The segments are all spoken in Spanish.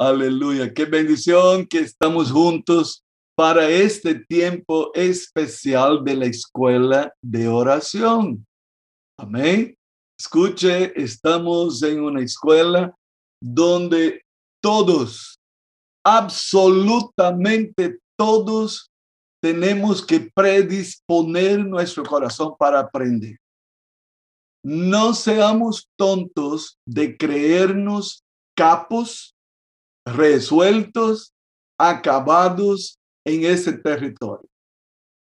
Aleluya. Qué bendición que estamos juntos para este tiempo especial de la escuela de oración. Amén. Escuche, estamos en una escuela donde todos, absolutamente todos, tenemos que predisponer nuestro corazón para aprender. No seamos tontos de creernos capos, resueltos, acabados en ese territorio.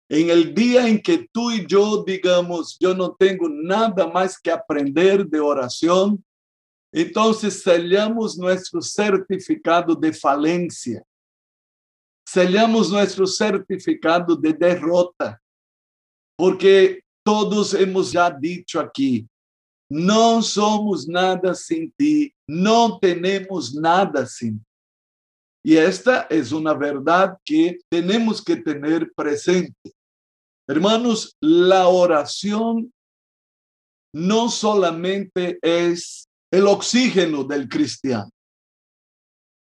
En el día en que tú y yo digamos, yo no tengo nada más que aprender de oración, entonces sellamos nuestro certificado de falencia, sellamos nuestro certificado de derrota, porque todos hemos ya dicho aquí, no somos nada sin ti, no tenemos nada sin ti. Y esta es una verdad que tenemos que tener presente. Hermanos, la oración no solamente es el oxígeno del cristiano.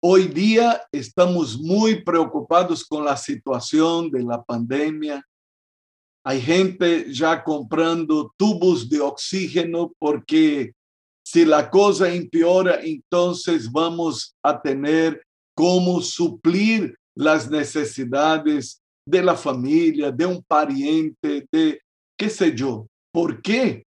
Hoy día estamos muy preocupados con la situación de la pandemia. Hay gente ya comprando tubos de oxígeno porque si la cosa empeora, entonces vamos a tener cómo suplir las necesidades de la familia, de un pariente, de qué sé yo. ¿Por qué?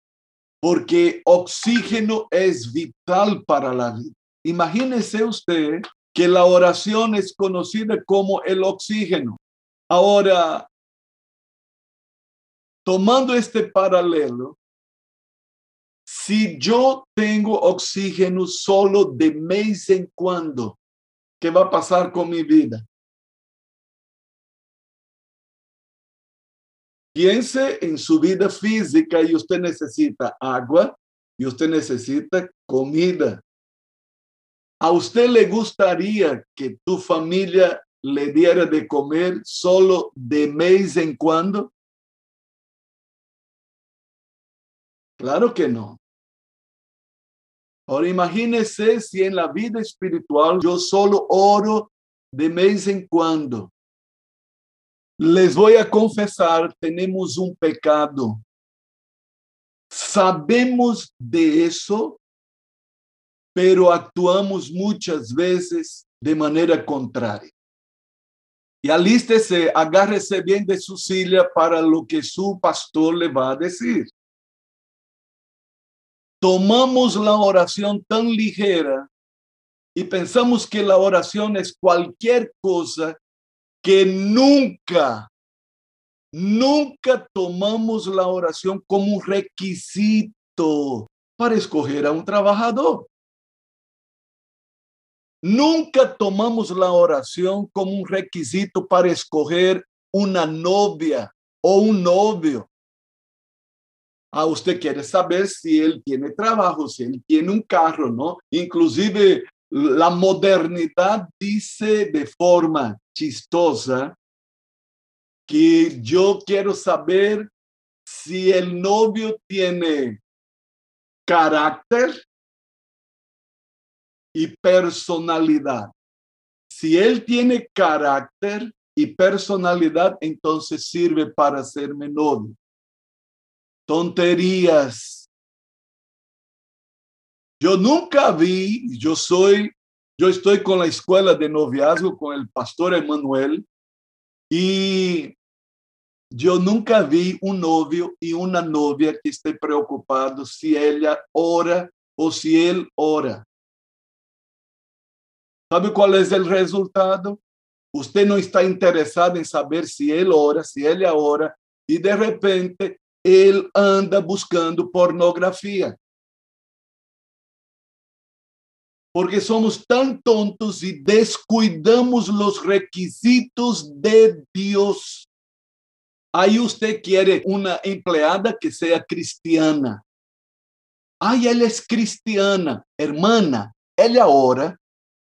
Porque oxígeno es vital para la vida. Imagínese usted que la oración es conocida como el oxígeno. Ahora, tomando este paralelo, si yo tengo oxígeno solo de mes en cuando, ¿Qué va a pasar con mi vida? Piense en su vida física y usted necesita agua y usted necesita comida. ¿A usted le gustaría que tu familia le diera de comer solo de mes en cuando? Claro que no. Ahora imagínese si en la vida espiritual yo solo oro de vez en cuando. Les voy a confesar, tenemos un pecado. Sabemos de eso, pero actuamos muchas veces de manera contraria. Y alístese, agárrese bien de su silla para lo que su pastor le va a decir tomamos la oración tan ligera y pensamos que la oración es cualquier cosa que nunca, nunca tomamos la oración como un requisito para escoger a un trabajador. Nunca tomamos la oración como un requisito para escoger una novia o un novio. Ah, usted quiere saber si él tiene trabajo, si él tiene un carro, ¿no? Inclusive la modernidad dice de forma chistosa que yo quiero saber si el novio tiene carácter y personalidad. Si él tiene carácter y personalidad, entonces sirve para ser novio tonterías. Yo nunca vi, yo soy, yo estoy con la escuela de noviazgo con el pastor Emanuel y yo nunca vi un novio y una novia que esté preocupado si ella ora o si él ora. ¿Sabe cuál es el resultado? Usted no está interesado en saber si él ora, si ella ora, y de repente ele anda buscando pornografia. Porque somos tão tontos e descuidamos os requisitos de Deus. Aí você quer uma empleada que seja cristiana. Ai, ela é cristiana, hermana. Ela ora,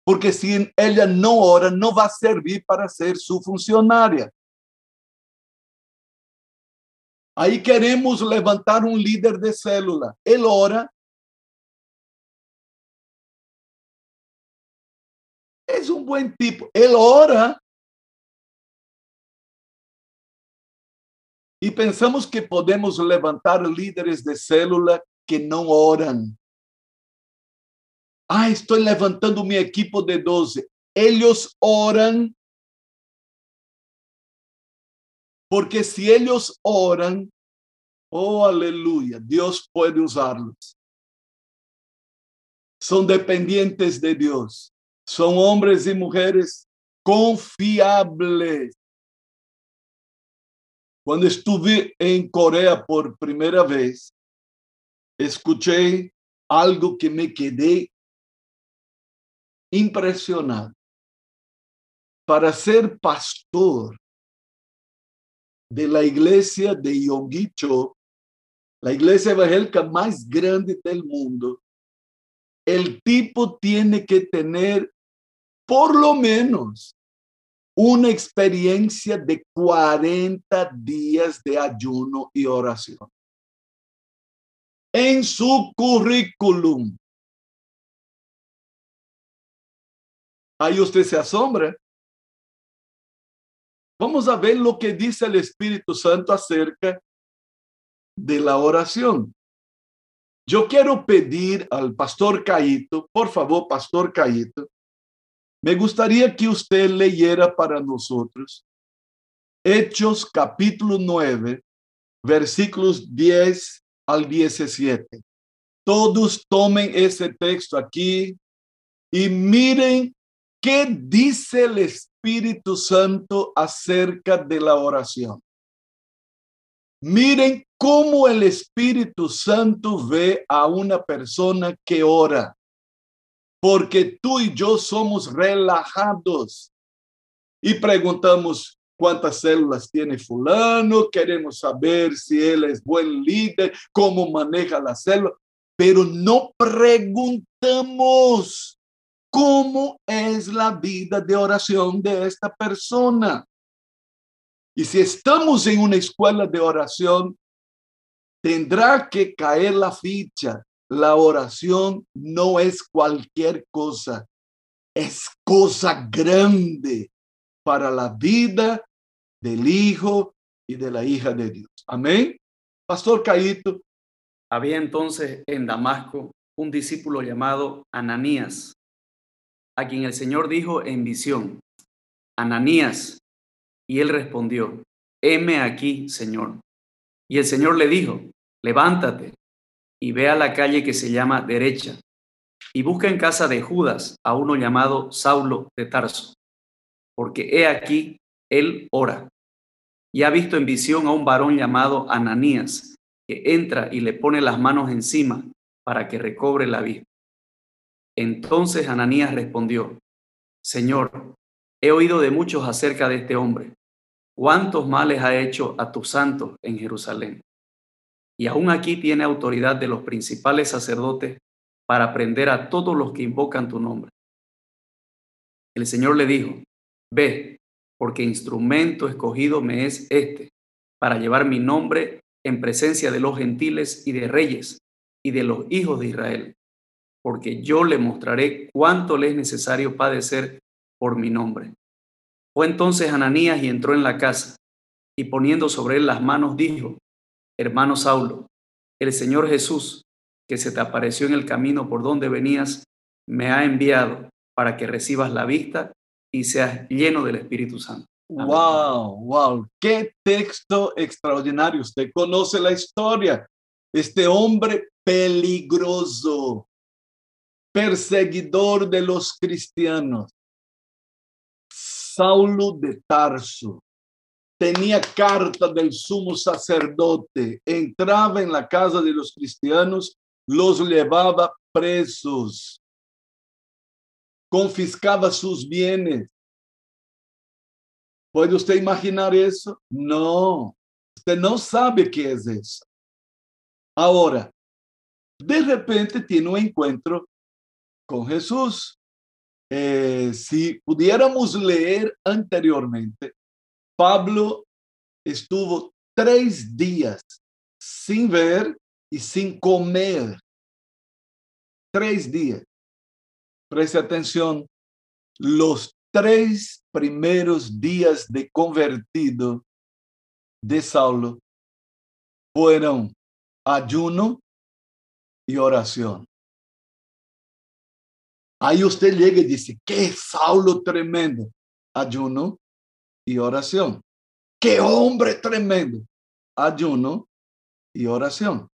porque se ela não ora, não vai servir para ser sua funcionária. Aí queremos levantar um líder de célula. Ele ora. es un buen tipo. Él ora. Y pensamos que podemos levantar líderes de célula que no oran. Ah, estoy levantando mi equipo de 12. Ellos oran. Porque si ellos oran, oh aleluya, Dios puede usarlos. Son dependientes de Dios. Son hombres y mujeres confiables. Cuando estuve en Corea por primera vez, escuché algo que me quedé impresionado. Para ser pastor de la iglesia de Yonggi-cho, la iglesia evangélica más grande del mundo, el tipo tiene que tener por lo menos una experiencia de 40 días de ayuno y oración. En su currículum. Ahí usted se asombra. Vamos a ver lo que dice el Espíritu Santo acerca de la oración. Yo quiero pedir al pastor Caíto, por favor, pastor Caíto, me gustaría que usted leyera para nosotros Hechos capítulo 9, versículos 10 al 17. Todos tomen ese texto aquí y miren qué dice el Espíritu Santo acerca de la oración. Miren cómo el Espíritu Santo ve a una persona que ora porque tú y yo somos relajados. Y preguntamos cuántas células tiene fulano, queremos saber si él es buen líder, cómo maneja la célula, pero no preguntamos cómo es la vida de oración de esta persona. Y si estamos en una escuela de oración, tendrá que caer la ficha la oración no es cualquier cosa, es cosa grande para la vida del hijo y de la hija de Dios. Amén. Pastor Caíto. Había entonces en Damasco un discípulo llamado Ananías, a quien el Señor dijo en visión, Ananías, y él respondió, heme aquí, Señor. Y el Señor le dijo, levántate y ve a la calle que se llama derecha y busca en casa de Judas a uno llamado Saulo de Tarso, porque he aquí, él ora y ha visto en visión a un varón llamado Ananías, que entra y le pone las manos encima para que recobre la vista. Entonces Ananías respondió, Señor, he oído de muchos acerca de este hombre, cuántos males ha hecho a tus santos en Jerusalén y aún aquí tiene autoridad de los principales sacerdotes para prender a todos los que invocan tu nombre. El Señor le dijo, ve, porque instrumento escogido me es este, para llevar mi nombre en presencia de los gentiles y de reyes y de los hijos de Israel, porque yo le mostraré cuánto le es necesario padecer por mi nombre. Fue entonces Ananías y entró en la casa, y poniendo sobre él las manos dijo, hermano Saulo, el Señor Jesús, que se te apareció en el camino por donde venías, me ha enviado para que recibas la vista y seas lleno del Espíritu Santo. Wow, wow, qué texto extraordinario. Usted conoce la historia. Este hombre peligroso, perseguidor de los cristianos, Saulo de Tarso, tenía carta del sumo sacerdote, entraba en la casa de los cristianos, los llevaba presos, confiscaba sus bienes. ¿Puede usted imaginar eso? No, usted no sabe qué es eso. Ahora, de repente tiene un encuentro con Jesús. Eh, si pudiéramos leer anteriormente, Pablo estuvo tres días sin ver y sin comer. Tres días. Preste atención. los tres primeros días de convertido de Saulo fueron ayuno y oración. Aí você llega e diz: Que Saulo tremendo! Ayuno e oração. Que homem tremendo! Ayuno e oração.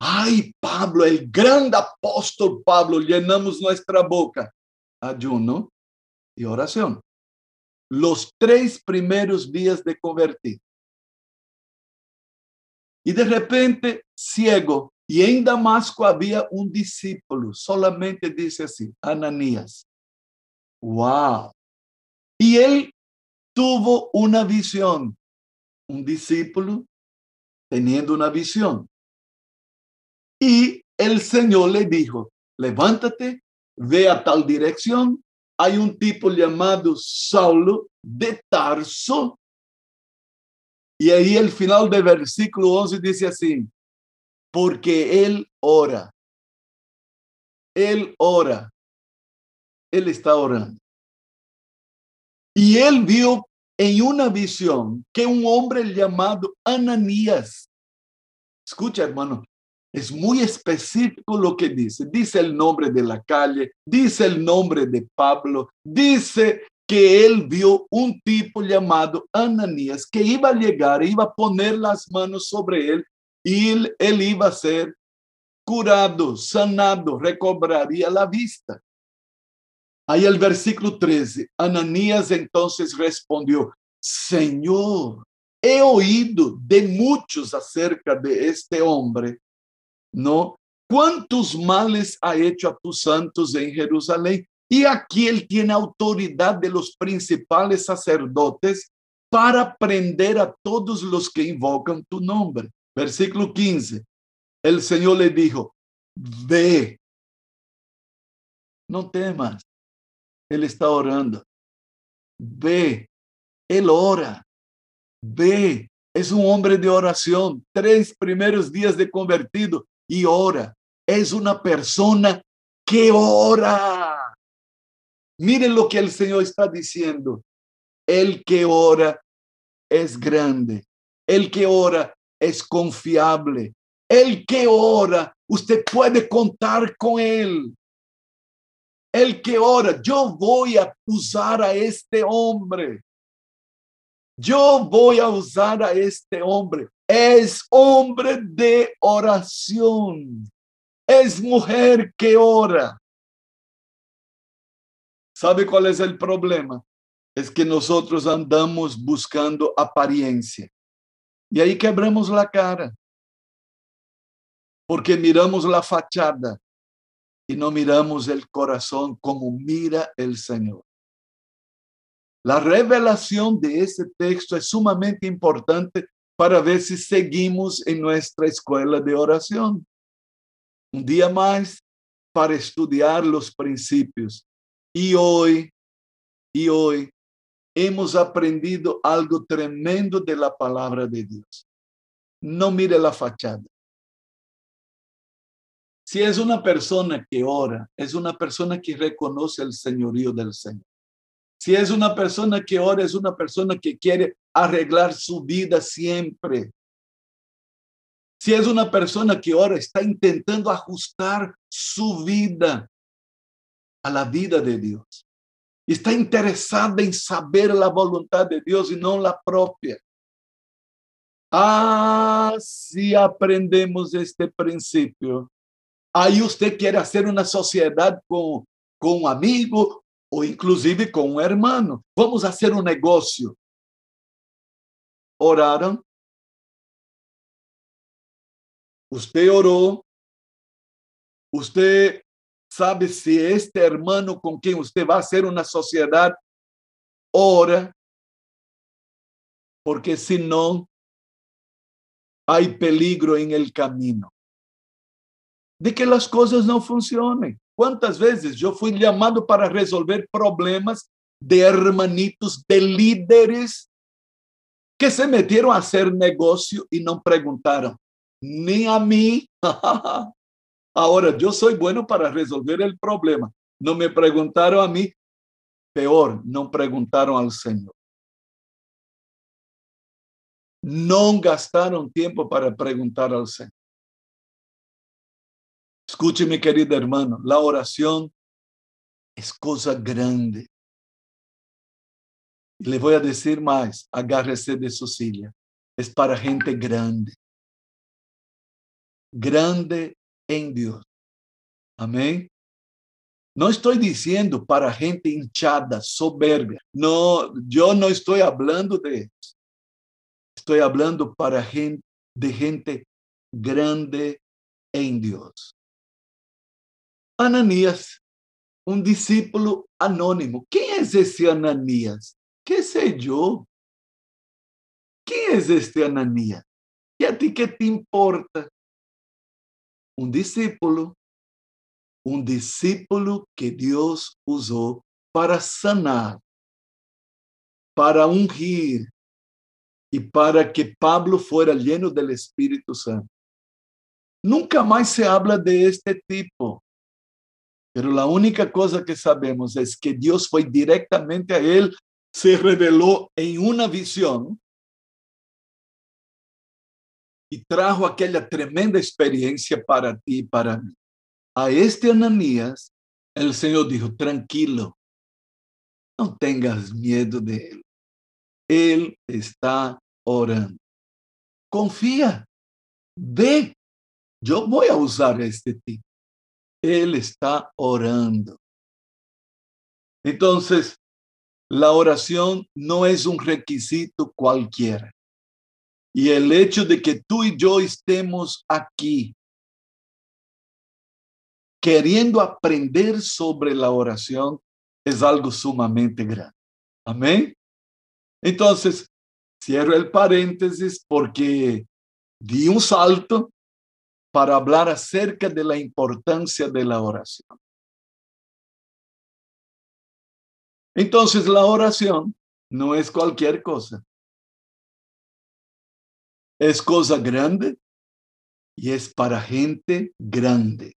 Ai, Pablo, o grande apóstolo Pablo, llenamos nossa boca. Ayuno e oração. Los três primeiros dias de convertir. E de repente, ciego, e em Damasco havia um discípulo, solamente disse assim, Ananias. Uau! E ele tuvo uma visão. Um discípulo teniendo uma visão. E o Senhor lhe dijo, levántate, ve a tal direção. Há um tipo chamado Saulo de Tarso. E aí, o final do versículo 11 diz assim: porque Él ora. Él ora. Él está orando. Y él vio en una visión que un hombre llamado Ananías, escucha hermano, es muy específico lo que dice. Dice el nombre de la calle, dice el nombre de Pablo, dice que él vio un tipo llamado Ananías que iba a llegar, iba a poner las manos sobre él e ele iba a ser curado, sanado, recobraria a vista. Aí o versículo 13, Ananias então respondeu: Senhor, he oído de muitos acerca de este homem, não? Quantos males ha hecho a tus santos em Jerusalém? E aqui ele tem autoridade de los principales sacerdotes para prender a todos os que invocam tu nome. Versículo 15. El Señor le dijo, ve, no temas. Él está orando. Ve, él ora. Ve, es un hombre de oración. Tres primeros días de convertido y ora. Es una persona que ora. Miren lo que el Señor está diciendo. El que ora es grande. El que ora es confiable. El que ora, usted puede contar con él. El que ora, yo voy a usar a este hombre. Yo voy a usar a este hombre. Es hombre de oración. Es mujer que ora. ¿Sabe cuál es el problema? Es que nosotros andamos buscando apariencia. E aí quebramos a cara. Porque miramos a fachada e não miramos o coração como mira o Senhor. A revelação de esse texto é sumamente importante para ver se seguimos em nossa escola de oração. Um dia mais para estudar os princípios. E hoje, e hoje, hemos aprendido algo tremendo de la palabra de Dios. No mire la fachada. Si es una persona que ora, es una persona que reconoce el señorío del Señor. Si es una persona que ora, es una persona que quiere arreglar su vida siempre. Si es una persona que ora, está intentando ajustar su vida a la vida de Dios. Está interessada em saber a vontade de Deus e não a própria. Ah, se aprendemos este princípio, aí você quer fazer uma sociedade com, com um amigo ou inclusive com um irmão. Vamos fazer um negócio. Oraram. Você orou. Você sabe se este hermano com quem você vai ser uma sociedade ora, porque senão há peligro em el caminho de que as coisas não funcionem. Quantas vezes eu fui chamado para resolver problemas de hermanitos, de líderes que se meteram a hacer negócio e não perguntaram nem a mim Ahora, yo soy bueno para resolver el problema. No me preguntaron a mí peor, no preguntaron al Señor. No gastaron tiempo para preguntar al Señor. Escuche, mi querido hermano, la oración es cosa grande. Le voy a decir más, agárrese de su silla. Es para gente grande. Grande en Dios. Amén. No estoy diciendo para gente hinchada, soberbia. No, yo no estoy hablando de eso. Estoy hablando para gente, de gente grande en Dios. Ananías, un discípulo anónimo. ¿Quién es ese Ananías? ¿Qué sé yo? ¿Quién es este Ananías? ¿Y a ti qué te importa? Un discípulo un discípulo que Dios usó para sanar, para ungir y para que Pablo fuera lleno del Espíritu Santo. Nunca más se habla de este tipo, pero la única cosa que sabemos es que Dios fue directamente a él, se reveló en una visión y trajo aquella tremenda experiencia para ti y para mí. A este Ananías, el Señor dijo, tranquilo, no tengas miedo de él. Él está orando. Confía, ve, yo voy a usar este tipo. Él está orando. Entonces, la oración no es un requisito cualquiera. Y el hecho de que tú y yo estemos aquí queriendo aprender sobre la oración es algo sumamente grande. Amén. Entonces, cierro el paréntesis porque di un salto para hablar acerca de la importancia de la oración. Entonces, la oración no es cualquier cosa. Es cosa grande y es para gente grande.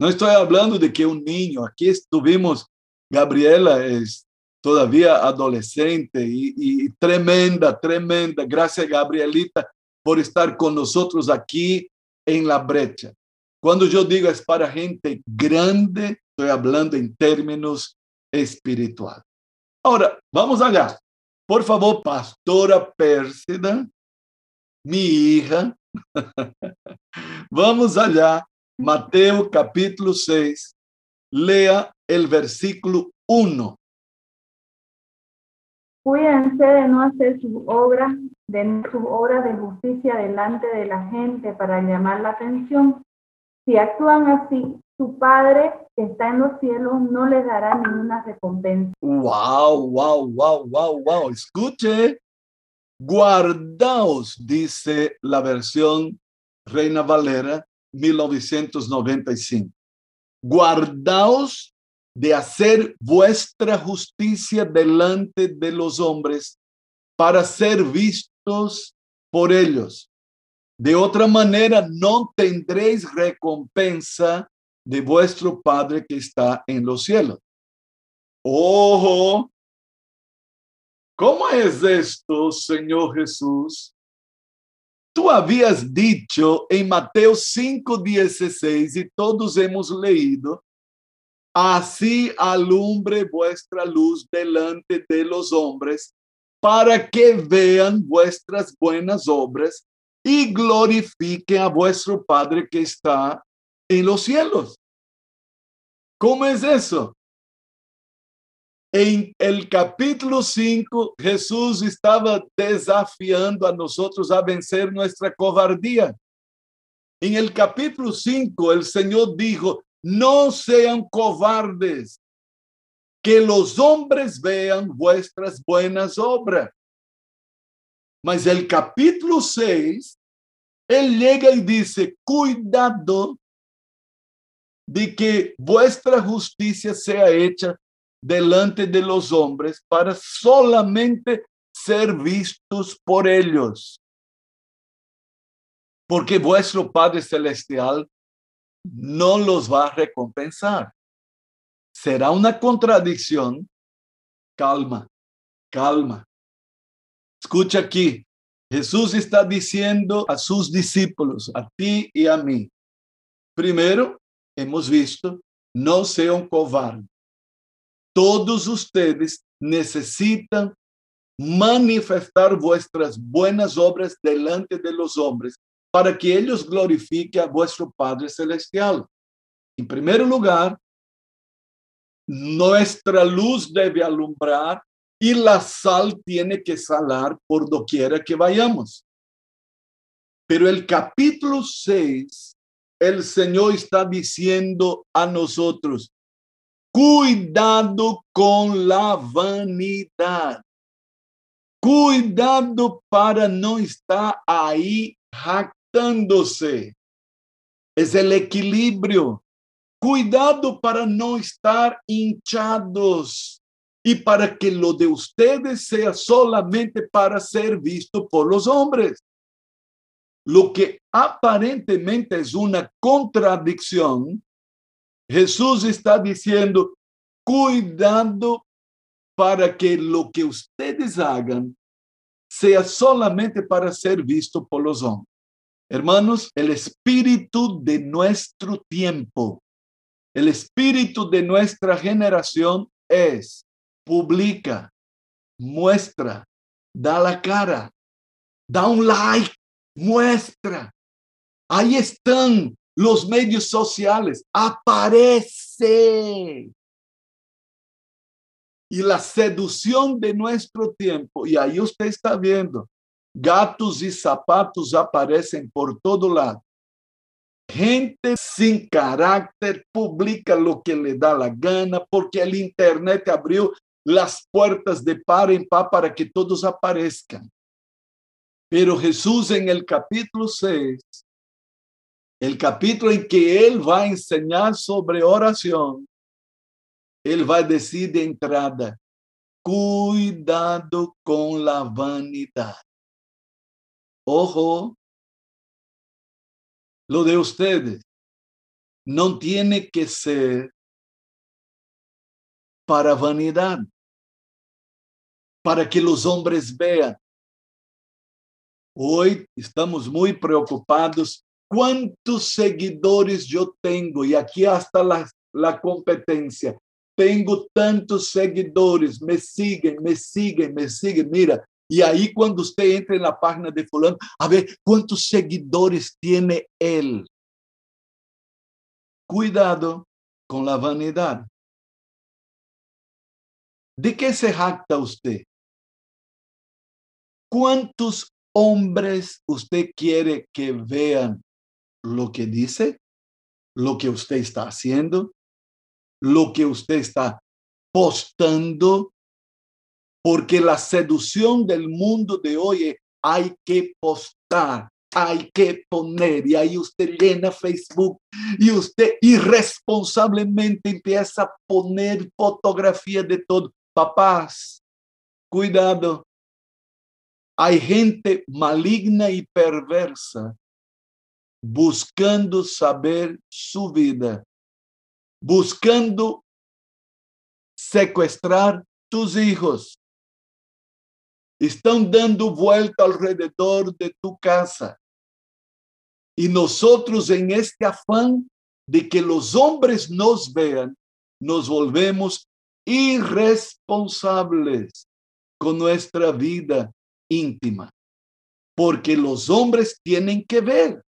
No estoy hablando de que un niño, aquí estuvimos, Gabriela es todavía adolescente y, tremenda, tremenda. Gracias, Gabrielita, por estar con nosotros aquí en la brecha. Cuando yo digo es para gente grande, estoy hablando en términos espirituales. Ahora, vamos allá. Por favor, pastora Pérsida, mi hija, vamos allá Mateo capítulo 6, lea el versículo 1. Cuídense de no hacer su obra, de su obra de justicia delante de la gente para llamar la atención. Si actúan así, su Padre que está en los cielos no les dará ninguna recompensa. Wow, wow, wow, wow, wow. Escuche. Guardaos, dice la versión Reina Valera, 1995. Guardaos de hacer vuestra justicia delante de los hombres para ser vistos por ellos. De otra manera, no tendréis recompensa de vuestro Padre que está en los cielos. Ojo, ¿cómo es esto, Señor Jesús? Tú habías dicho en Mateo 5:16 y todos hemos leído, así alumbre vuestra luz delante de los hombres para que vean vuestras buenas obras y glorifiquen a vuestro Padre que está en los cielos. ¿Cómo es eso? En el capítulo 5, Jesús estaba desafiando a nosotros a vencer nuestra cobardía. En el capítulo 5, el Señor dijo, no sean cobardes, que los hombres vean vuestras buenas obras. Mas el capítulo 6, Él llega y dice, cuidado de que vuestra justicia sea hecha delante de los hombres para solamente ser vistos por ellos. Porque vuestro Padre Celestial no los va a recompensar. será una contradicción. Calma, calma. Escucha aquí. Jesús está diciendo a sus discípulos, a ti y a mí. Primero, hemos visto, no sean cobardes. Todos ustedes necesitan manifestar vuestras buenas obras delante de los hombres para que ellos glorifiquen a vuestro Padre Celestial. En primer lugar, nuestra luz debe alumbrar y la sal tiene que salar por doquiera que vayamos. Pero el capítulo 6, el Señor está diciendo a nosotros, cuidado con la vanidad. Cuidado para no estar ahí jactándose. Es el equilibrio. Cuidado para no estar hinchados y para que lo de ustedes sea solamente para ser visto por los hombres. Lo que aparentemente es una contradicción, Jesús está diciendo, cuidado para que lo que ustedes hagan sea solamente para ser visto por los hombres. Hermanos, el espíritu de nuestro tiempo, el espíritu de nuestra generación es publica, muestra, da la cara, da un like, muestra. Ahí están los medios sociales, aparece. Y la seducción de nuestro tiempo, y ahí usted está viendo, gatos y zapatos aparecen por todo lado. Gente sin carácter publica lo que le da la gana porque el Internet abrió las puertas de par en par para que todos aparezcan. Pero Jesús en el capítulo 6, el capítulo en que Él va a enseñar sobre oración, Él va a decir de entrada, cuidado con la vanidad. Ojo, lo de ustedes no tiene que ser para vanidad, para que los hombres vean. Hoy estamos muy preocupados. ¿Cuántos seguidores yo tengo? Y aquí hasta la, la competencia. Tengo tantos seguidores, me siguen, me siguen, me siguen. Mira, y ahí cuando usted entra en la página de fulano, a ver cuántos seguidores tiene él. Cuidado con la vanidad. ¿De qué se jacta usted? ¿Cuántos hombres usted quiere que vean lo que dice, lo que usted está haciendo, lo que usted está postando? Porque la seducción del mundo de hoy es, hay que postar, hay que poner y ahí usted llena Facebook y usted irresponsablemente empieza a poner fotografía de todo. Papás, cuidado. Hay gente maligna y perversa buscando saber su vida, buscando secuestrar tus hijos. Están dando vuelta alrededor de tu casa. Y nosotros en este afán de que los hombres nos vean, nos volvemos irresponsables con nuestra vida íntima, porque los hombres tienen que ver.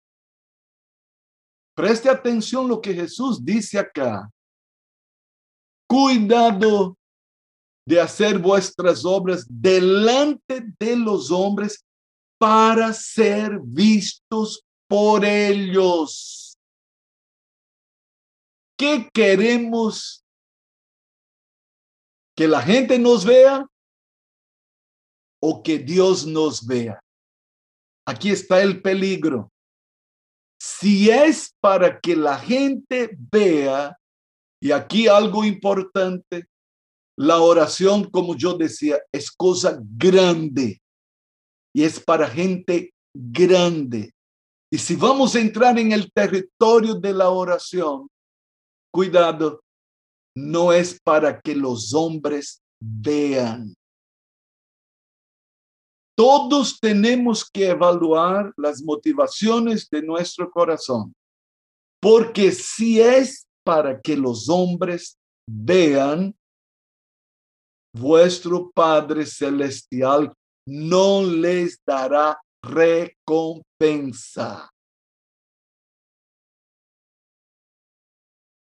Preste atención lo que Jesús dice acá. Cuidado de hacer vuestras obras delante de los hombres para ser vistos por ellos. ¿Qué queremos que la gente nos vea o que Dios nos vea. Aquí está el peligro. Si es para que la gente vea, y aquí algo importante, la oración, como yo decía, es cosa grande y es para gente grande. Y si vamos a entrar en el territorio de la oración, cuidado, no es para que los hombres vean. Todos tenemos que evaluar las motivaciones de nuestro corazón, porque si es para que los hombres vean, vuestro Padre Celestial no les dará recompensa.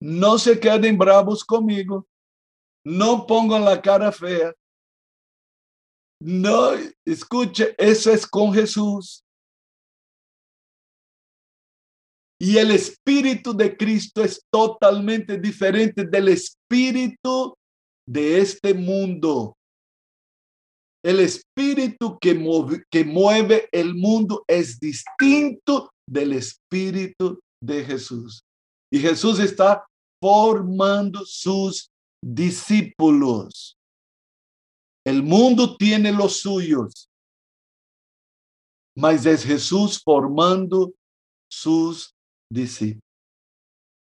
No se queden bravos conmigo. No pongan la cara fea. No, escuche, eso es con Jesús. Y el espíritu de Cristo es totalmente diferente del espíritu de este mundo. El espíritu que mueve, que mueve el mundo es distinto del espíritu de Jesús. Y Jesús está formando sus discípulos. El mundo tiene los suyos, mas es Jesús formando sus discípulos.